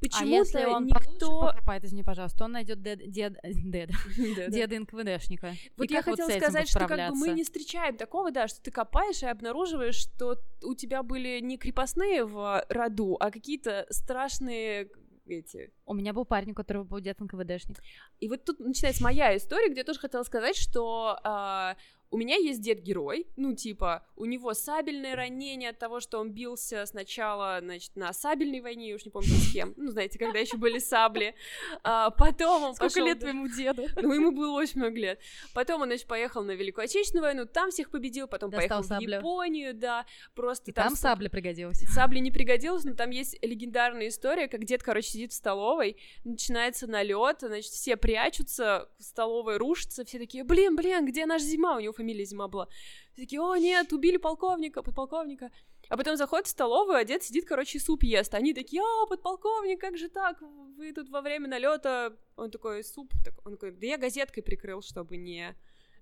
Почему-то а если он никто... покопает, извини, пожалуйста, он найдет дед, дед, дед, <laughs> деда НКВДшника. Вот я хотела сказать, что как бы мы не встречаем такого, да, что ты копаешь и обнаруживаешь, что у тебя были не крепостные в роду, а какие-то страшные эти. У меня был парень, у которого был дед НКВДшник. И вот тут начинается моя история, где я тоже хотела сказать, что э, у меня есть дед-герой, ну, типа, у него сабельное ранение от того, что он бился сначала, значит, на сабельной войне, я уж не помню с кем, ну, знаете, когда еще были сабли, а, потом он Сколько пошел... лет твоему деду? Ну, ему было очень много лет. Потом он, значит, поехал на Великую Отечественную войну, там всех победил, потом Достал поехал саблю. в Японию, да, просто... И там, там сабля пригодилась. Сабля не пригодилась, но там есть легендарная история, как дед, короче, сидит в столовой, начинается налет, значит, все прячутся, столовая рушится, все такие, блин, блин, где наш зима? У него фамилия Зима была. Все такие, о, нет, убили полковника, подполковника. А потом заходит в столовую, а дед сидит, короче, суп ест. Они такие, а, подполковник, как же так? Вы тут во время налета. Он такой, суп, он такой, да я газеткой прикрыл, чтобы не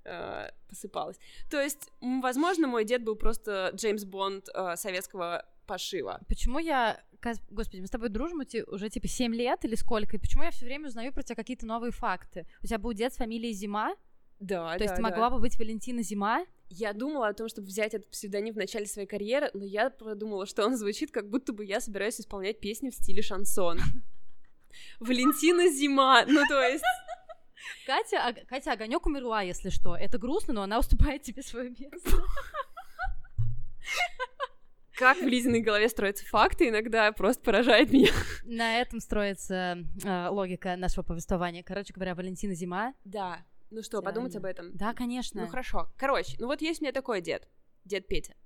э, посыпалось. То есть, возможно, мой дед был просто Джеймс Бонд э, советского пошива. Почему я Господи, мы с тобой дружим уже типа 7 лет или сколько, и почему я все время узнаю про тебя какие-то новые факты? У тебя был дед с фамилией Зима? Да, То да, есть да. могла бы быть Валентина Зима? Я думала о том, чтобы взять этот псевдоним в начале своей карьеры, но я подумала, что он звучит, как будто бы я собираюсь исполнять песни в стиле шансон. <laughs> Валентина Зима, ну то есть... <laughs> Катя, Катя Огонек умерла, если что. Это грустно, но она уступает тебе свое место. <laughs> Как в Лизиной голове строятся факты, иногда просто поражает меня. На этом строится э, логика нашего повествования. Короче говоря, Валентина Зима. Да. Ну что, подумать об этом? Да, конечно. Ну хорошо. Короче, ну вот есть у меня такой дед, дед Петя.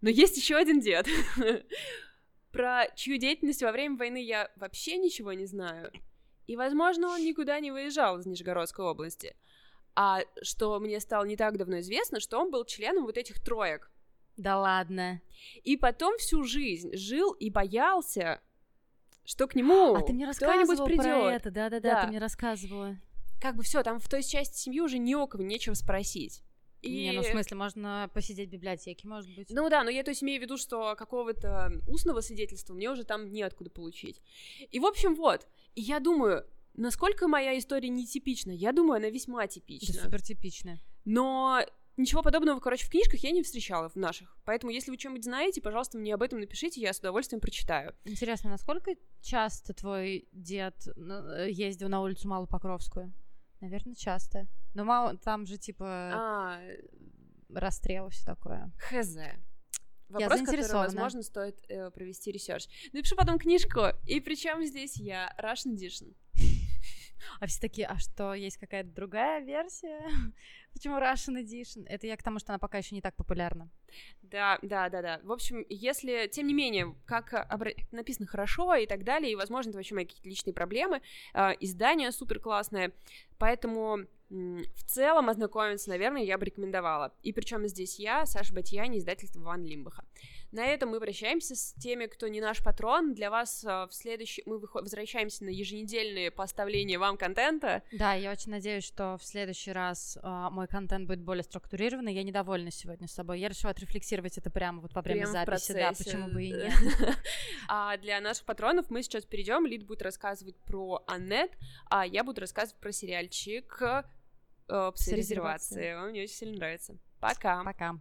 Но есть еще один дед, <laughs> про чью деятельность во время войны я вообще ничего не знаю. И, возможно, он никуда не выезжал из Нижегородской области. А что мне стало не так давно известно, что он был членом вот этих троек. Да ладно. И потом всю жизнь жил и боялся, что к нему а ты мне рассказывала придет. про это, да-да-да, ты мне рассказывала как бы все, там в той части семьи уже ни о кого нечего спросить. И... Не, ну в смысле, можно посидеть в библиотеке, может быть. Ну да, но я то есть имею в виду, что какого-то устного свидетельства мне уже там неоткуда получить. И в общем вот, и я думаю, насколько моя история нетипична? Я думаю, она весьма типична. Да, супер типичная. Но Ничего подобного, короче, в книжках я не встречала в наших. Поэтому, если вы что-нибудь знаете, пожалуйста, мне об этом напишите, я с удовольствием прочитаю. Интересно, насколько часто твой дед э, ездил на улицу Малопокровскую? Наверное, часто. Но мало, там же, типа, а... расстрел и все такое. Хз. Вопрос, который, возможно, стоит э, провести ресерч. Напишу потом книжку. И при чем здесь я Russian Edition. А все такие, а что, есть какая-то другая версия? <laughs> Почему Russian Edition? Это я к тому, что она пока еще не так популярна. Да, да, да, да. В общем, если, тем не менее, как обра... написано хорошо и так далее, и, возможно, это вообще мои какие-то личные проблемы, э, издание супер классное, поэтому в целом ознакомиться, наверное, я бы рекомендовала. И причем здесь я, Саша Батьяни, издательство Ван Лимбаха. На этом мы прощаемся с теми, кто не наш патрон. Для вас э, в следующий... Мы возвращаемся на еженедельные поставления вам контента. Да, я очень надеюсь, что в следующий раз э, мой контент будет более структурированный. Я недовольна сегодня с собой. Я решила отрефлексировать это прямо вот во время прямо записи. Да, почему бы и нет. <laughs> А для наших патронов мы сейчас перейдем. Лид будет рассказывать про Аннет, а я буду рассказывать про сериальчик э, с резервацией. Он мне очень сильно нравится. Пока. Пока.